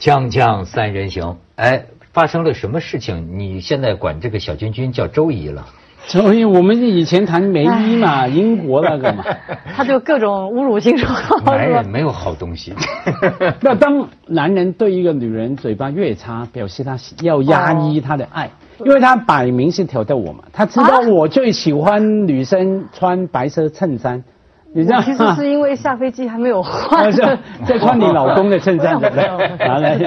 锵锵三人行，哎，发生了什么事情？你现在管这个小君君叫周姨了？周姨我们以前谈梅姨嘛，英国那个嘛，他就各种侮辱性说话，男人没有好东西。那当男人对一个女人嘴巴越差，表示他要压抑他的爱，因为他摆明是挑逗我嘛，他知道我最喜欢女生穿白色衬衫，你知道其实？是因为下飞机还没有我换。是在穿你老公的衬衫，对不对？没有没有好来，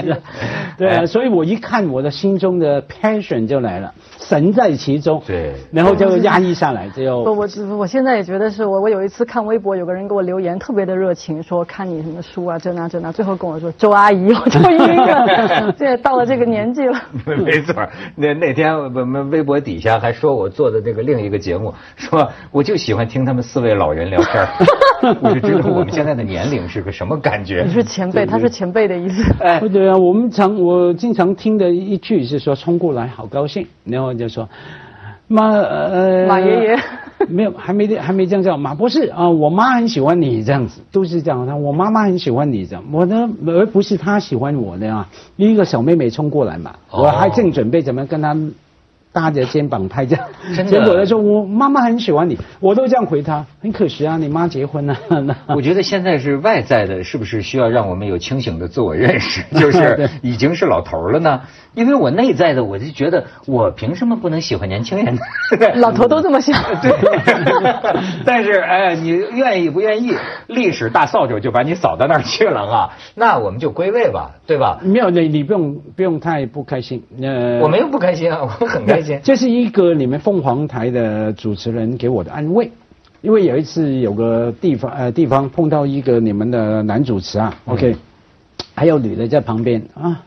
对啊，所以我一看我的心中的 passion 就来了，神在其中，对然后就压抑下来，就不，我我现在也觉得是我，我有一次看微博，有个人给我留言，特别的热情，说看你什么书啊，这那这那，最后跟我说周阿姨，我就晕了。这也到了这个年纪了，没错，那那天我们微博底下还说我做的那个另一个节目，说我就喜欢听他们四位老人聊天儿 我就知道我们现在的年龄是个什么感觉你。是前辈，他是前辈的意思。哎，对啊，我们常我经常听的一句是说冲过来好高兴，然后就说马呃马爷爷没有还没还没这样叫马博士啊，我妈很喜欢你这样子，都是这样的。我妈妈很喜欢你这样，我呢而不是她喜欢我的啊。一个小妹妹冲过来嘛，哦我还正准备怎么跟她搭着肩膀拍照，结果她说我妈妈很喜欢你，我都这样回她，很可惜啊，你妈结婚了。那 我觉得现在是外在的，是不是需要让我们有清醒的自我认识？就是已经是老头儿了呢？因为我内在的，我就觉得我凭什么不能喜欢年轻人呢？老头都这么想。对，但是哎，你愿意不愿意？历史大扫帚就把你扫到那儿去了啊！那我们就归位吧，对吧？没有，你你不用不用太不开心。呃，我没有不开心啊，我很开心。这是一个你们凤凰台的主持人给我的安慰，因为有一次有个地方呃地方碰到一个你们的男主持啊、o k 还有女的在旁边啊。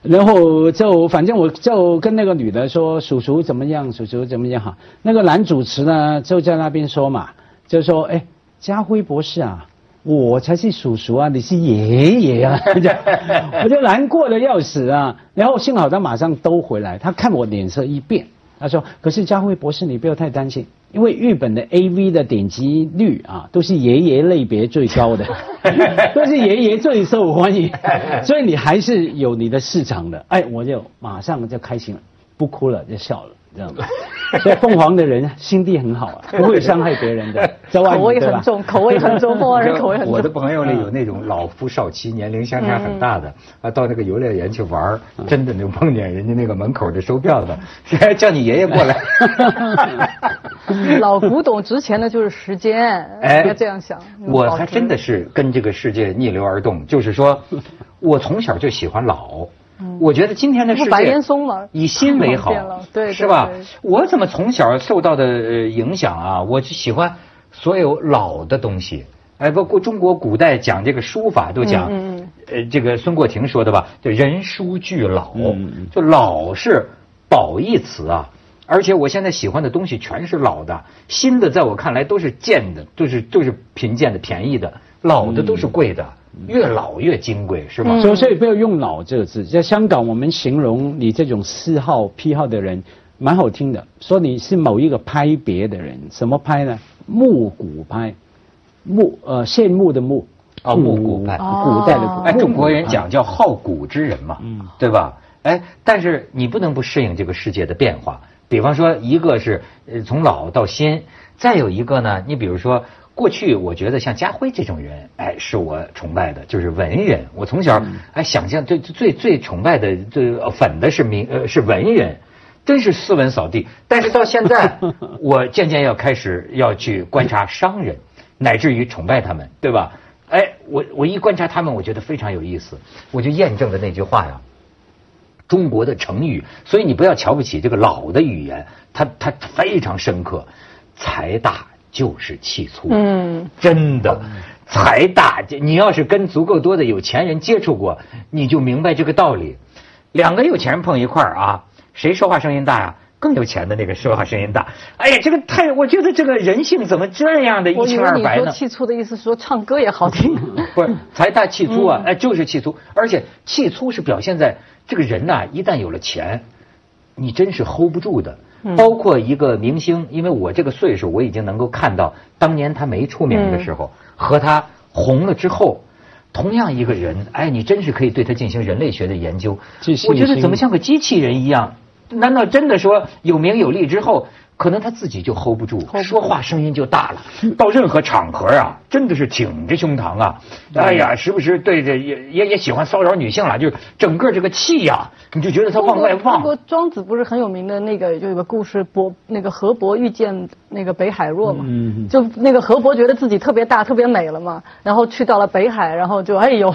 然后就反正我就跟那个女的说叔叔怎么样，叔叔怎么样哈。那个男主持呢就在那边说嘛，就说哎，家辉博士啊，我才是叔叔啊，你是爷爷啊，我就难过的要死啊。然后幸好他马上兜回来，他看我脸色一变，他说：“可是佳慧博士，你不要太担心，因为日本的 A V 的点击率啊，都是爷爷类别最高的，都是爷爷最受欢迎，所以你还是有你的市场的。”哎，我就马上就开心了，不哭了，就笑了。这样子，所以凤凰的人心地很好啊，不会伤害别人的。口味很重，口味很重，凤凰人口味很重。我的朋友里有那种老夫少妻，年龄相差很大的，啊，到那个游乐园去玩儿，真的能碰见人家那个门口的收票的，叫你爷爷过来。老古董值钱的就是时间，哎应该这样想。我还真的是跟这个世界逆流而动，就是说，我从小就喜欢老。我觉得今天的世界不白岩松吗以新为好 了，对对是吧？我怎么从小受到的呃影响啊？我就喜欢所有老的东西。哎，包括中国古代讲这个书法都讲，呃，这个孙过庭说的吧，就人书俱老，就老是褒义词啊。而且我现在喜欢的东西全是老的，新的在我看来都是贱的，都是都是贫贱的、便宜的，老的都是贵的，越老越金贵，是吗？所以所以不要用“老”这个字，在香港我们形容你这种嗜好癖好的人，蛮好听的，说你是某一个派别的人，什么派呢？木古派，木呃羡慕的慕，哦木古派古代的古。哎，中国人讲叫好古之人嘛，嗯对吧？哎，但是你不能不适应这个世界的变化。比方说，一个是呃从老到新，再有一个呢，你比如说过去，我觉得像家辉这种人，哎，是我崇拜的，就是文人。我从小哎想象最最最崇拜的最呃粉的是名呃是文人。真是斯文扫地，但是到现在，我渐渐要开始要去观察商人，乃至于崇拜他们，对吧？哎，我我一观察他们，我觉得非常有意思，我就验证了那句话呀。中国的成语，所以你不要瞧不起这个老的语言，它它非常深刻。财大就是气粗，嗯，真的，财大，你要是跟足够多的有钱人接触过，你就明白这个道理。两个有钱人碰一块儿啊，谁说话声音大呀？更有钱的那个说话声音大。哎呀，这个太，我觉得这个人性怎么这样的一清二白呢？气粗的意思是说唱歌也好听。不是财大气粗啊，哎，就是气粗，而且气粗是表现在这个人呐、一旦有了钱，你真是 hold 不住的。包括一个明星，因为我这个岁数，我已经能够看到当年他没出名的时候、和他红了之后，同样一个人，哎，你真是可以对他进行人类学的研究。我觉得怎么像个机器人一样？难道真的说有名有利之后，可能他自己就 hold 不住，说话声音就大了？到任何场合啊，真的是挺着胸膛啊！哎呀，时不时对着也也也喜欢骚扰女性了，就是整个这个气呀、你就觉得他往外放中国。庄子不是很有名的那个，就有个故事，伯那个河伯遇见那个北海若嘛，嗯就那个河伯觉得自己特别大、特别美了嘛，然后去到了北海，然后就哎呦，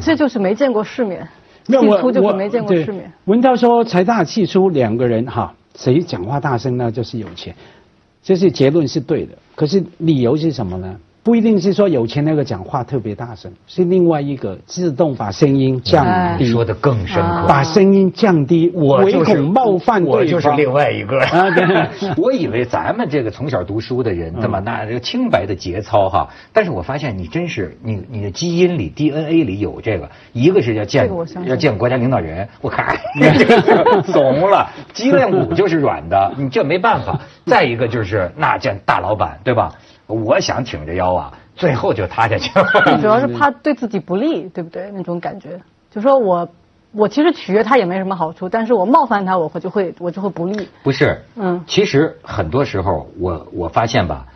这就是没见过世面，气粗就是没见过世面。。文涛说财大气粗两个人哈，谁讲话大声呢就是有钱，这是结论是对的。可是理由是什么呢？不一定是说有钱那个讲话特别大声，是另外一个自动把声音降低，说的更深刻。把声音降低，我就是恐冒犯我。就是另外一个啊对 我以为咱们这个从小读书的人，对吧？那这个清白的节操哈，但是我发现你真是你你的基因里 DNA 里有这个，一个是要见要见国家领导人，我看这个怂了，脊梁骨就是软的，你这没办法。再一个就是那见大老板，对吧？我想挺着腰啊，最后就塌下去了。主要是怕对自己不利，对不对？那种感觉，就说我我其实取悦他也没什么好处，但是我冒犯他，我会就会我就会不利。不是，嗯其实很多时候我我发现吧，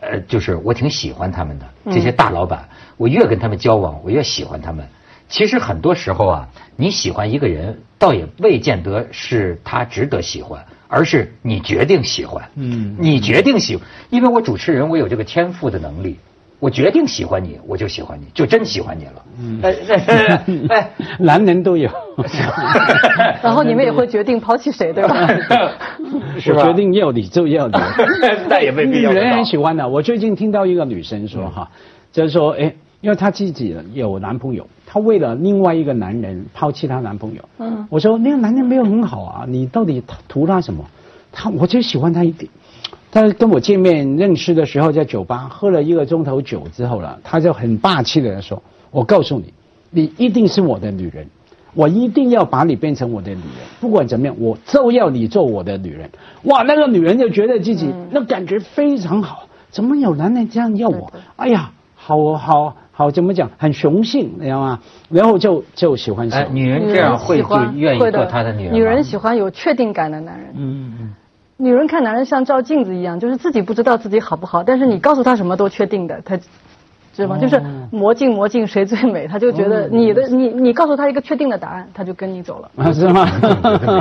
呃，就是我挺喜欢他们的这些大老板，我越跟他们交往，我越喜欢他们。其实很多时候啊，你喜欢一个人，倒也未见得是他值得喜欢，而是你决定喜欢。嗯你决定喜，因为我主持人，我有这个天赋的能力。我决定喜欢你，我就喜欢你，就真喜欢你了。嗯 哎 男人都有，然后你们也会决定抛弃谁，对吧？是吧我决定要你就要你。那也未必女人要得到很喜欢的。我最近听到一个女生说哈，就是说，哎，因为她自己有男朋友，她为了另外一个男人抛弃她男朋友。嗯我说那个男人没有很好啊，你到底图他什么？他我就喜欢他一点。他跟我见面认识的时候，在酒吧喝了一个钟头酒之后了，他就很霸气的说：“我告诉你，你一定是我的女人，我一定要把你变成我的女人，不管怎么样，我就要你做我的女人。”哇，那个女人就觉得自己、那感觉非常好，怎么有男人这样要我？哎呀，好好好，怎么讲？很雄性，你知道吗？然后就就喜欢上。哎，女人这样会就喜欢愿意做会的他的女人女人喜欢有确定感的男人。嗯嗯。女人看男人像照镜子一样，就是自己不知道自己好不好，但是你告诉他什么都确定的，他知道吗？就是魔镜魔镜谁最美，他就觉得你的你你告诉他一个确定的答案，他就跟你走了。啊，是吗？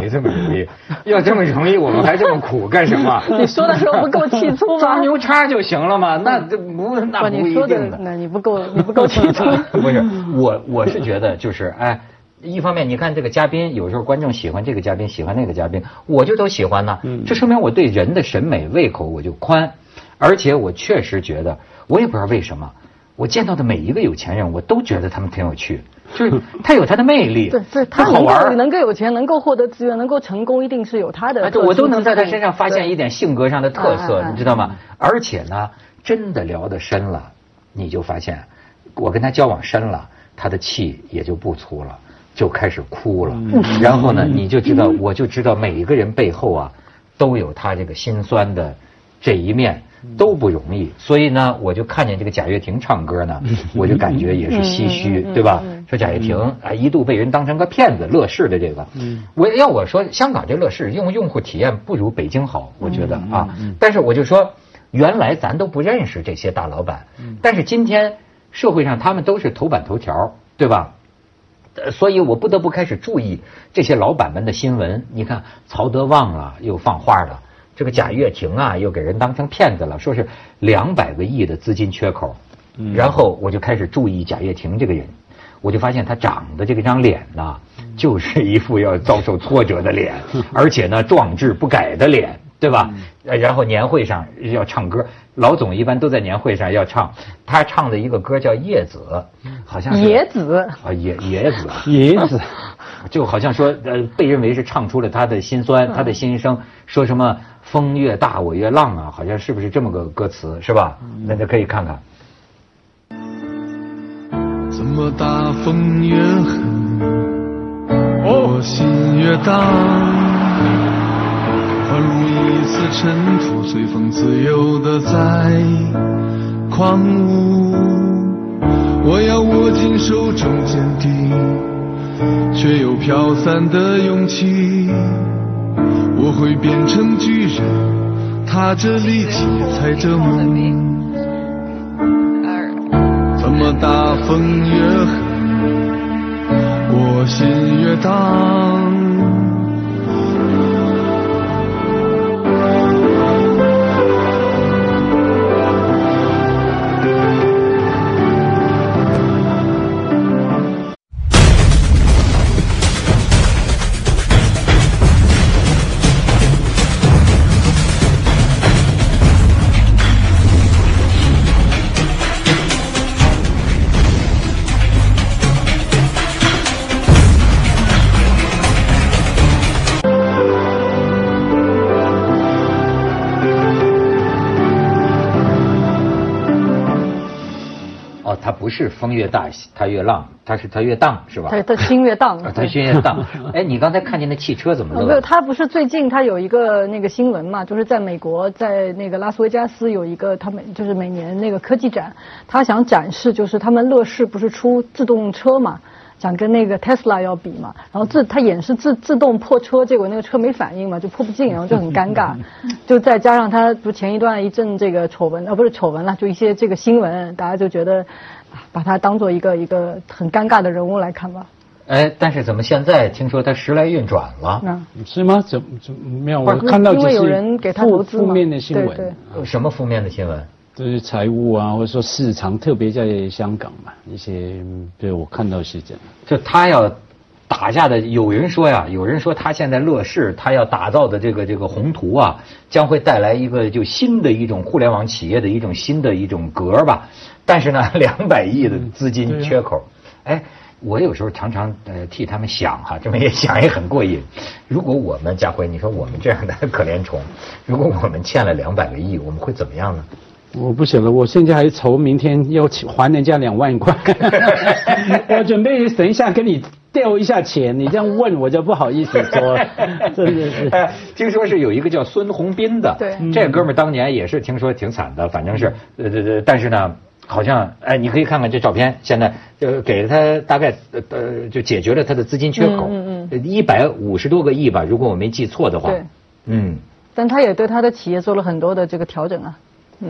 没这么容易，要这么容易，我们还这么苦干什么？你说的时候不够气粗抓吗？牛叉就行了嘛，那这不那不，不你说的一定的。那你不够你不够气粗。不是，我我是觉得就是哎，一方面你看这个嘉宾，有时候观众喜欢这个嘉宾，喜欢那个嘉宾，我就都喜欢呢。这说明我对人的审美胃口我就宽，而且我确实觉得，我也不知道为什么，我见到的每一个有钱人，我都觉得他们挺有趣，就是他有他的魅力，对对，他能好玩能够有钱，能够获得资源，能够成功，一定是有他的我都能在他身上发现一点性格上的特色，你知道吗？而且呢，真的聊得深了，你就发现，我跟他交往深了，他的气也就不粗了，就开始哭了。然后呢，你就知道，我就知道每一个人背后啊，都有他这个心酸的这一面。都不容易，所以呢，我就看见这个贾跃亭唱歌呢，我就感觉也是唏嘘，对吧？说贾跃亭啊，一度被人当成个骗子，乐视的这个，我要我说，香港这乐视用用户体验不如北京好，我觉得啊，但是我就说，原来咱都不认识这些大老板，但是今天社会上他们都是头版头条，对吧？呃所以我不得不开始注意这些老板们的新闻。你看，曹德旺啊又放话了，这个贾跃亭啊又给人当成骗子了，说是两百个亿的资金缺口。然后我就开始注意贾跃亭这个人，我就发现他长的这个张脸呐、就是一副要遭受挫折的脸，而且呢壮志不改的脸，对吧？呃然后年会上要唱歌，老总一般都在年会上要唱，他唱的一个歌叫《叶子》，好像是野子，啊，野野子，野子，就好像说，呃，被认为是唱出了他的心酸，他的心声，说什么风越大我越浪啊，好像是不是这么个歌词，是吧？那就可以看看。怎么大风越狠，我心越大，宛如一丝尘土，随风自由的在狂舞。我要握紧手中坚定，却又飘散的勇气。我会变成巨人，踏着力气，踩着梦。怎么大风越狠，我心越荡。是风越大，它越浪，它是它越荡，是吧？它它心越荡它，心越荡。哎，你刚才看见那汽车怎么了没有，它？不是最近它有一个那个新闻嘛，就是在美国，在那个拉斯维加斯有一个他们就是每年那个科技展，他想展示就是他们乐视不是出自动车嘛，想跟那个 Tesla 要比嘛，然后自他演示自自动破车，结果那个车没反应嘛，就破不进，然后就很尴尬，就再加上他不前一段一阵这个丑闻，啊不是丑闻了，就一些这个新闻，大家就觉得啊把他当做一个一个很尴尬的人物来看吧。哎，但是怎么现在听说他时来运转了？是吗？怎怎没有？我看到只因为有是人给他负投资负面的新闻对对，呃什么负面的新闻？就是财务啊，或者说市场，特别在香港嘛，一些对我看到是这样。就他要打下的，有人说呀，有人说他现在乐视他要打造的这个这个宏图啊，将会带来一个就新的一种互联网企业的一种新的一种格吧。但是呢，两百亿的资金缺口，哎。我有时候常常呃替他们想哈，这么也想也很过瘾。如果我们家辉，你说我们这样的可怜虫，如果我们欠了两百个亿，我们会怎么样呢？我不晓得，我现在还愁明天要还人家两万块，我准备等一下跟你调一下钱，你这样问我就不好意思说了，真的是。哎，听说是有一个叫孙宏斌的，对这哥们儿当年也是听说挺惨的，反正是，呃对对，但是呢，好像哎，你可以看看这照片，现在就给了他大概呃呃，就解决了他的资金缺口，嗯嗯一百五十多个亿吧，如果我没记错的话，对，嗯。但他也对他的企业做了很多的这个调整啊。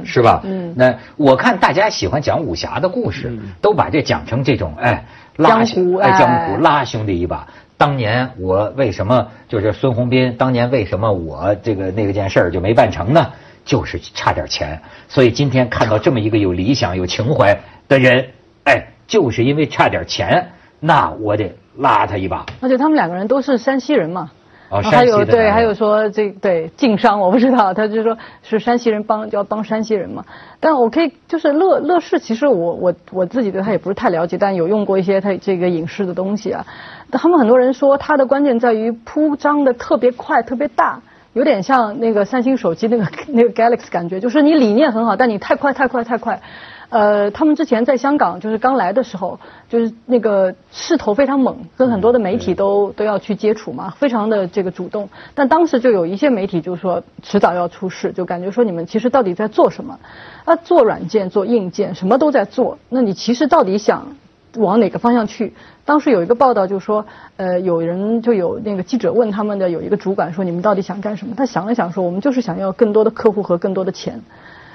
是吧？嗯那我看大家喜欢讲武侠的故事，都把这讲成这种哎江湖哎江湖拉兄弟一把。当年我为什么就是孙宏斌？当年为什么我这个那个件事儿就没办成呢？就是差点钱。所以今天看到这么一个有理想、有情怀的人，哎，就是因为差点钱，那我得拉他一把。而且他们两个人都是山西人嘛。哦，还有对，还有说这对晋商，我不知道，他就说 是山西人帮就要帮山西人嘛。但我可以就是乐乐视，其实我我我自己对他也不是太了解，但有用过一些他这个影视的东西啊。他们很多人说它的关键在于铺张的特别快、特别大，有点像那个三星手机那个 那个 Galaxy 感觉，就是你理念很好，但你太快太快太快。呃，他们之前在香港就是刚来的时候，就是那个势头非常猛，跟很多的媒体都都要去接触嘛，非常的这个主动。但当时就有一些媒体就说迟早要出事，就感觉说你们其实到底在做什么？啊，做软件、做硬件，什么都在做。那你其实到底想往哪个方向去？当时有一个报道就说，呃，有人就有那个记者问他们的有一个主管说，你们到底想干什么？他想了想说，我们就是想要更多的客户和更多的钱。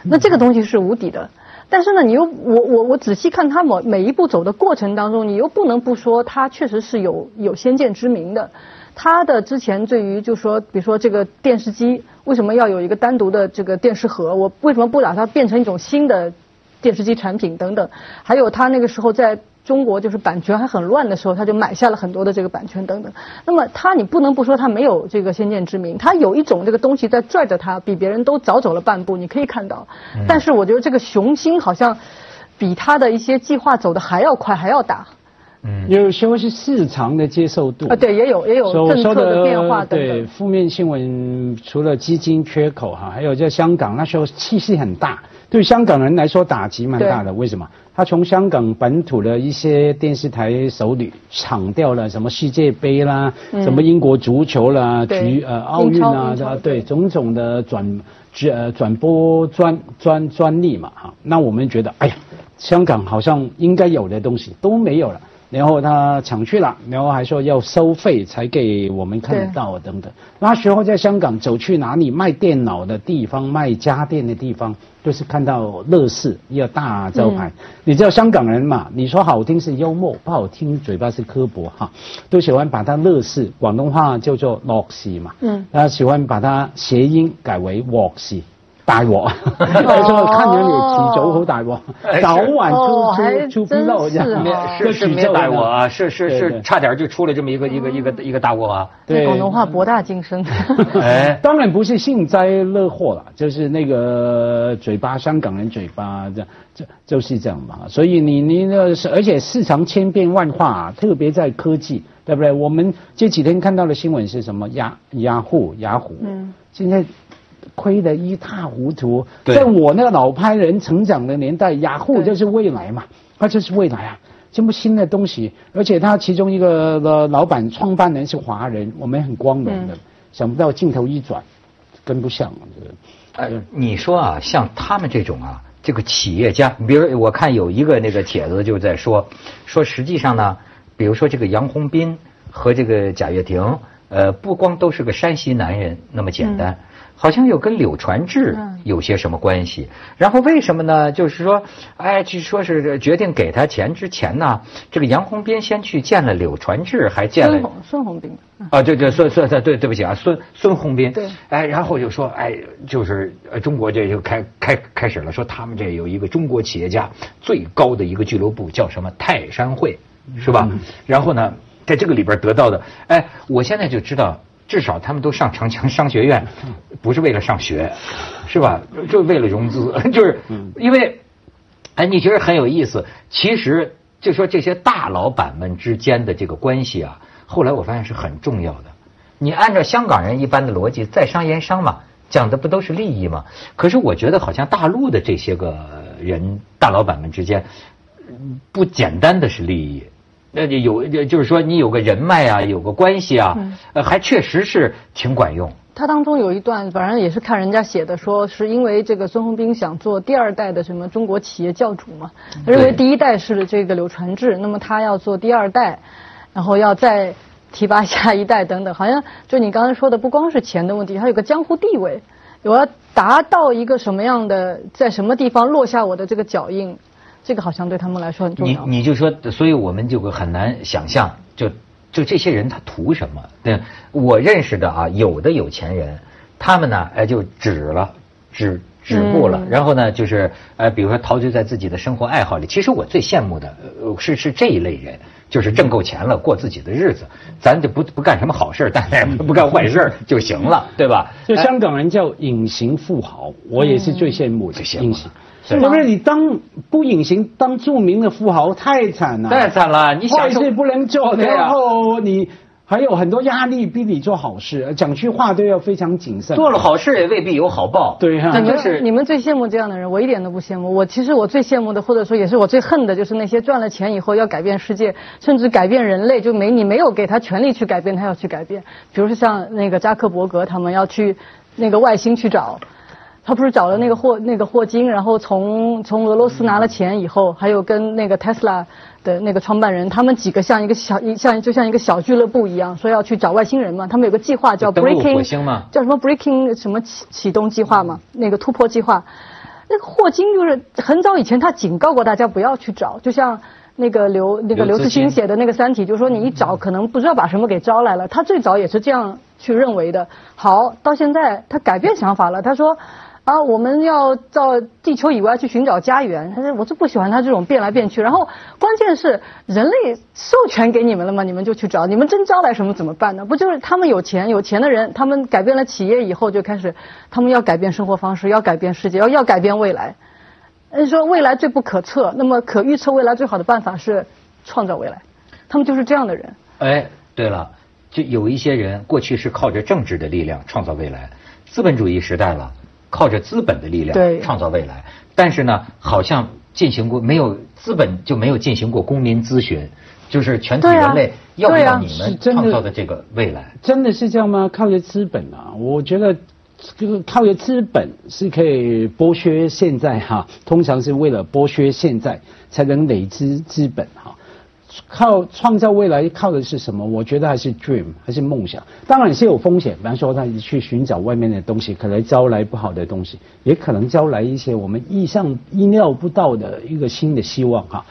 那这个东西是无底的。但是呢，你又我我我仔细看他每每一步走的过程当中，你又不能不说他确实是有有先见之明的。他的之前对于就说，比如说这个电视机为什么要有一个单独的这个电视盒，我为什么不把它变成一种新的电视机产品等等，还有他那个时候在中国就是版权还很乱的时候，他就买下了很多的这个版权等等。那么他你不能不说他没有这个先见之明，他有一种这个东西在拽着他，比别人都早走了半步，你可以看到。但是我觉得这个雄心好像比他的一些计划走的还要快，还要大。嗯，有时候是市场的接受度啊，对，也有也有政策的变化等对等。负面新闻，除了基金缺口哈，还有在香港那时候气势很大，对香港人来说打击蛮大的。为什么？他从香港本土的一些电视台手里抢掉了什么世界杯啦，嗯什么英国足球啦，对局呃奥运啊，对种种的转呃转播专专专利嘛哈。那我们觉得，哎呀。香港好像应该有的东西都没有了。然后他抢去了，然后还说要收费才给我们看得到等等。那时候在香港走去哪里卖电脑的地方、卖家电的地方，都是看到乐视一个大招牌。你知道香港人嘛？你说好听是幽默，不好听嘴巴是刻薄哈，都喜欢把它乐视广东话叫做乐视嘛。嗯，他喜欢把它谐音改为沃视。大鑊，说看人你遲早好大鑊，早晚出出出纰漏，是 是没大鑊啊，是是是，差点就出了这么一个一个一个一个大鑊啊。对，广东话博大精深。哎，当然不是幸灾乐祸了，就是那个嘴巴，香港人嘴巴这这就是这样嘛。所以你你那是，而且市场千变万化，特别在科技，对不对？我们这几天看到的新闻是什么？雅雅虎雅虎，嗯，现在。亏得一塌糊涂，在我那个老派人成长的年代，雅虎就是未来嘛，它就是未来啊，这么新的东西，而且他其中一个的老板创办人是华人，我们很光荣的，想不到镜头一转，跟不上。哎，你说啊，像他们这种啊，这个企业家，比如我看有一个那个帖子就在说，说实际上呢，比如说这个杨洪斌和这个贾跃亭，呃，不光都是个山西男人那么简单。好像又跟柳传志有些什么关系，然后为什么呢？就是说，哎，据说是决定给他钱之前呢，这个杨洪斌先去见了柳传志，还见了孙孙宏斌啊，对对，孙孙对对对不起啊，孙孙宏斌，对，哎，然后就说，哎，就是呃，中国这就开开开始了，说他们这有一个中国企业家最高的一个俱乐部，叫什么泰山会，是吧？然后呢，在这个里边得到的，哎，我现在就知道。至少他们都上长江商学院，不是为了上学，是吧？就为了融资，就是因为，哎，你觉得很有意思。其实就说这些大老板们之间的这个关系啊，后来我发现是很重要的。你按照香港人一般的逻辑，在商言商嘛，讲的不都是利益吗？可是我觉得好像大陆的这些个人大老板们之间，不简单的是利益。那就有，就是说你有个人脉啊，有个关系啊，呃，还确实是挺管用。他当中有一段，反正也是看人家写的，说是因为这个孙宏斌想做第二代的什么中国企业教主嘛，他认为第一代是这个柳传志，那么他要做第二代，然后要再提拔下一代等等，好像就你刚才说的，不光是钱的问题，还有个江湖地位，我要达到一个什么样的，在什么地方落下我的这个脚印。这个好像对他们来说很重要。你你就说，所以我们就很难想象，就就这些人他图什么？对，我认识的啊，有的有钱人，他们呢，哎，就止了，止止步了。然后呢，就是呃，比如说陶醉在自己的生活爱好里。其实我最羡慕的是是这一类人，就是挣够钱了，过自己的日子，咱就不不干什么好事，但是不干坏事 就行了，对吧？就香港人叫隐形富豪，我也是最羡慕的隐形。是不是你当不隐形当著名的富豪太惨了？太惨了！你坏事不能做，然后你还有很多压力逼你做好事，讲句话都要非常谨慎。做了好事也未必有好报。对哈，那就是你们最羡慕这样的人，我一点都不羡慕。我其实我最羡慕的，或者说也是我最恨的，就是那些赚了钱以后要改变世界，甚至改变人类，就没你没有给他权利去改变，他要去改变。比如说像那个扎克伯格他们要去那个外星去找。他不是找了那个霍那个霍金，然后从从俄罗斯拿了钱以后，还有跟那个 Tesla 的那个创办人，他们几个像一个小一像就像一个小俱乐部一样，说要去找外星人嘛。他们有个计划叫 Breaking，叫什么 Breaking 什么启启动计划嘛？那个突破计划。那个霍金就是很早以前他警告过大家不要去找，就像那个刘那个刘慈欣写的那个《三体》，就是说你一找可能不知道把什么给招来了。他最早也是这样去认为的。好，到现在他改变想法了，他说。啊，我们要到地球以外去寻找家园。他说：“我就不喜欢他这种变来变去。然后关键是人类授权给你们了吗？你们就去找。你们真招来什么怎么办呢？不就是他们有钱，有钱的人，他们改变了企业以后就开始，他们要改变生活方式，要改变世界，要要改变未来。你说未来最不可测，那么可预测未来最好的办法是创造未来。他们就是这样的人。哎，对了，就有一些人过去是靠着政治的力量创造未来，资本主义时代了。靠着资本的力量创造未来，但是呢，好像进行过没有资本就没有进行过公民咨询，就是全体人类要不要你们创造的这个未来？真的是这样吗？靠着资本啊，我觉得这个靠着资本是可以剥削现在哈，通常是为了剥削现在才能累积资本哈。靠创造未来靠的是什么？我觉得还是 dream，还是梦想。当然是有风险，比方说他去寻找外面的东西，可能招来不好的东西，也可能招来一些我们意上意料不到的一个新的希望哈。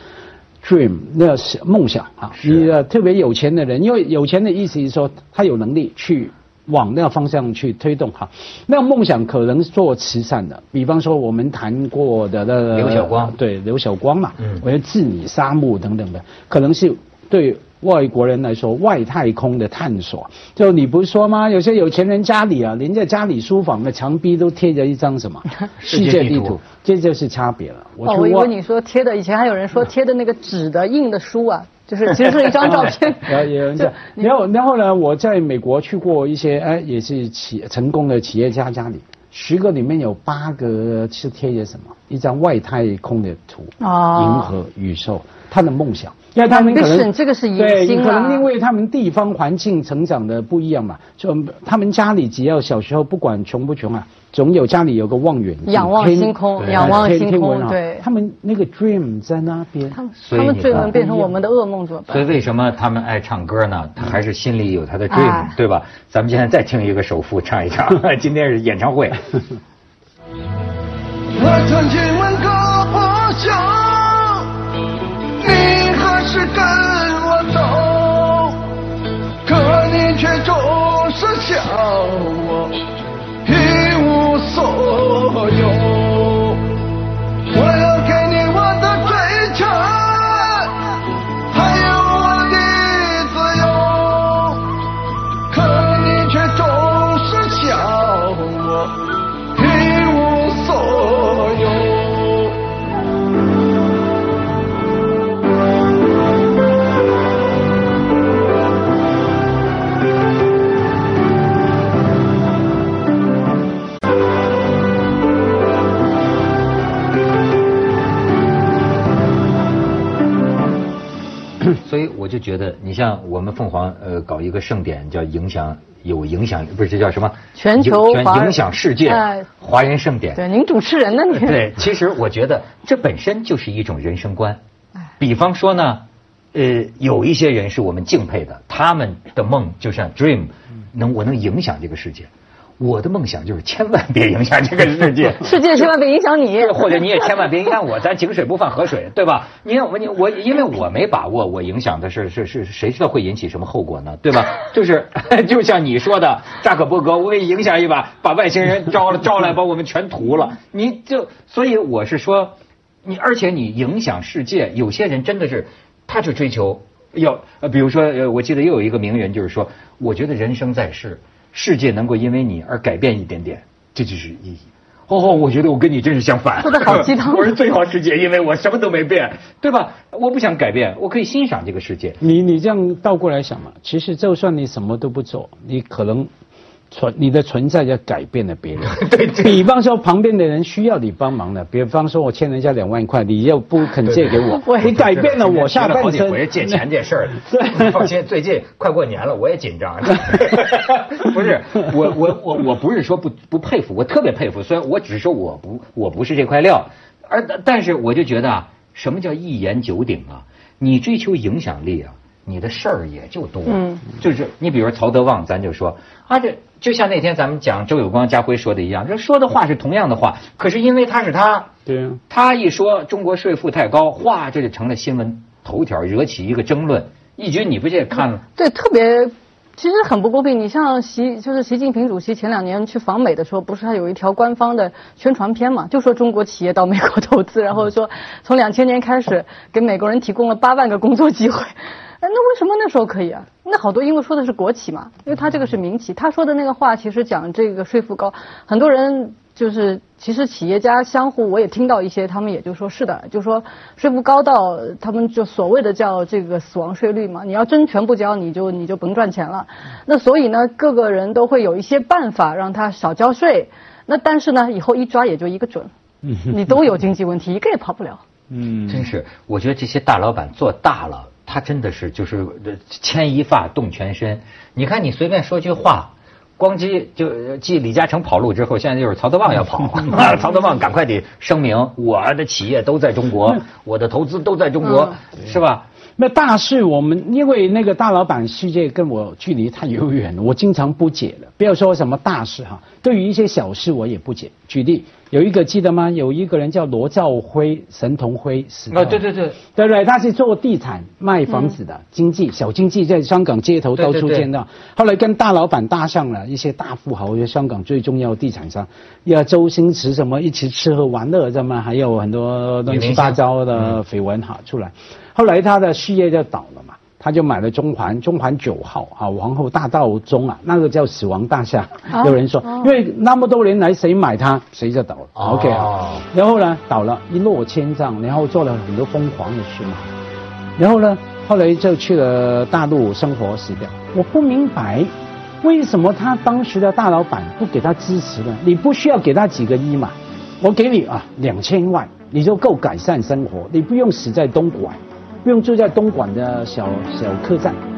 dream 那是梦想啊，你的特别有钱的人，因为有钱的意思是说他有能力去往那个方向去推动哈。那个梦想可能是做慈善的，比方说我们谈过的那个刘晓光对刘晓光嘛，嗯我要治理沙漠等等的，可能是对外国人来说外太空的探索。就你不是说吗？有些有钱人家里啊，连在家里书房的墙壁都贴着一张什么 世界地图这就是差别了。哦，我以为你说贴的，以前还有人说贴的那个纸的印的书啊，就是其实是一张照片。然后有人这样，就然后然后呢，我在美国去过一些哎，也是企成功的企业家家里，十个里面有八个是贴着什么？一张外太空的图，哦银河宇宙，他的梦想。因为他们可能这个是野对，心啊可能因为他们地方环境成长的不一样嘛，就他们家里只要小时候不管穷不穷啊，总有家里有个望远镜，仰望星空仰望星空对他们那个 dream 在那边，他们所以你看他们最能变成我们的噩梦怎么办？所以为什么他们爱唱歌呢？他还是心里有他的 dream，、哎对吧？咱们现在再听一个首富唱一唱，今天是演唱会。我曾经问过破晓，你是跟我走？可你却总是笑我觉得，你像我们凤凰呃搞一个盛典，叫影响有影响，不是这叫什么？全球影华人影响世界哎华人盛典。对，您主持人呢？你对，其实我觉得这本身就是一种人生观哎。比方说呢，呃，有一些人是我们敬佩的，他们的梦就像 dream，能我能影响这个世界。我的梦想就是千万别影响这个世界。世界千万别影响你。或者你也千万别影响我，咱井水不犯河水，对吧？你看我你我，因为我没把握，我影响的是是是谁知道会引起什么后果呢？对吧？就是 就像你说的，扎克伯格，我给你影响一把，把外星人招了招来，把我们全屠了。你就所以我是说，你而且你影响世界，有些人真的是他就追求要呃，比如说呃，我记得又有一个名人就是说，我觉得人生在世，世界能够因为你而改变一点点，这就是意义。哦，我觉得我跟你真是相反。说得好鸡汤 我是最好世界，因为我什么都没变，对吧？我不想改变，我可以欣赏这个世界。你你这样倒过来想嘛，其实就算你什么都不做，你可能存你的存在就改变了别人。对对比方说旁边的人需要你帮忙的，比方说我欠人家两万块，你又不肯借给我，对你改变了我下提了好半生。几回借钱这事儿，对放心，最近快过年了，我也紧张。不是，我我我我不是说不不佩服，我特别佩服。虽然我只是说我不我不是这块料，而但是我就觉得啊，什么叫一言九鼎啊？你追求影响力啊，你的事儿也就多。嗯，就是你比如说曹德旺，咱就说啊，这就像那天咱们讲周有光、家辉说的一样，这说的话是同样的话，可是因为他是他，对啊，他一说中国税负太高，哗，这就成了新闻头条，惹起一个争论。义军，你不这也看了？对，特别其实很不公平。你像习，就是习近平主席前两年去访美的时候，不是他有一条官方的宣传片嘛，就说中国企业到美国投资，然后说从两千年开始给美国人提供了八万个工作机会。哎，那为什么那时候可以啊？那好多因为说的是国企嘛，因为他这个是民企。他说的那个话其实讲这个税负高，很多人就是其实企业家相互我也听到一些，他们也就说是的，就说税负高到他们就所谓的叫这个死亡税率嘛，你要真全部交，你就你就甭赚钱了。那所以呢，各个人都会有一些办法让他少交税。那但是呢，以后一抓也就一个准，你都有经济问题，一个也跑不了。嗯，真是，我觉得这些大老板做大了，他真的是就是呃牵一发动全身。你看，你随便说句话，光机就继李嘉诚跑路之后，现在就是曹德旺要跑，曹德旺赶快得声明，我的企业都在中国，我的投资都在中国，是吧？那大事我们因为那个大老板世界跟我距离太遥远了，我经常不解了。不要说什么大事哈，对于一些小事我也不解。举例有一个记得吗？有一个人叫罗兆辉，神童辉死啊，对对对，对不对？他是做地产卖房子的经济小经济，在香港街头到处见到。后来跟大老板搭上了一些大富豪，香港最重要的地产商，要周星驰什么一起吃喝玩乐，这么还有很多乱七八糟的绯闻哈出来。后来他的事业就倒了嘛，他就买了中环，中环九号啊，皇后大道中啊，那个叫死亡大厦。有人说，因为那么多年来谁买它，谁就倒了。OK 啊，然后呢，倒了一落千丈，然后做了很多疯狂的事嘛。然后呢，后来就去了大陆生活死掉。我不明白，为什么他当时的大老板不给他支持呢？你不需要给他几个亿嘛，我给你啊两千万，你就够改善生活，你不用死在东莞。不用住在东莞的小小客栈。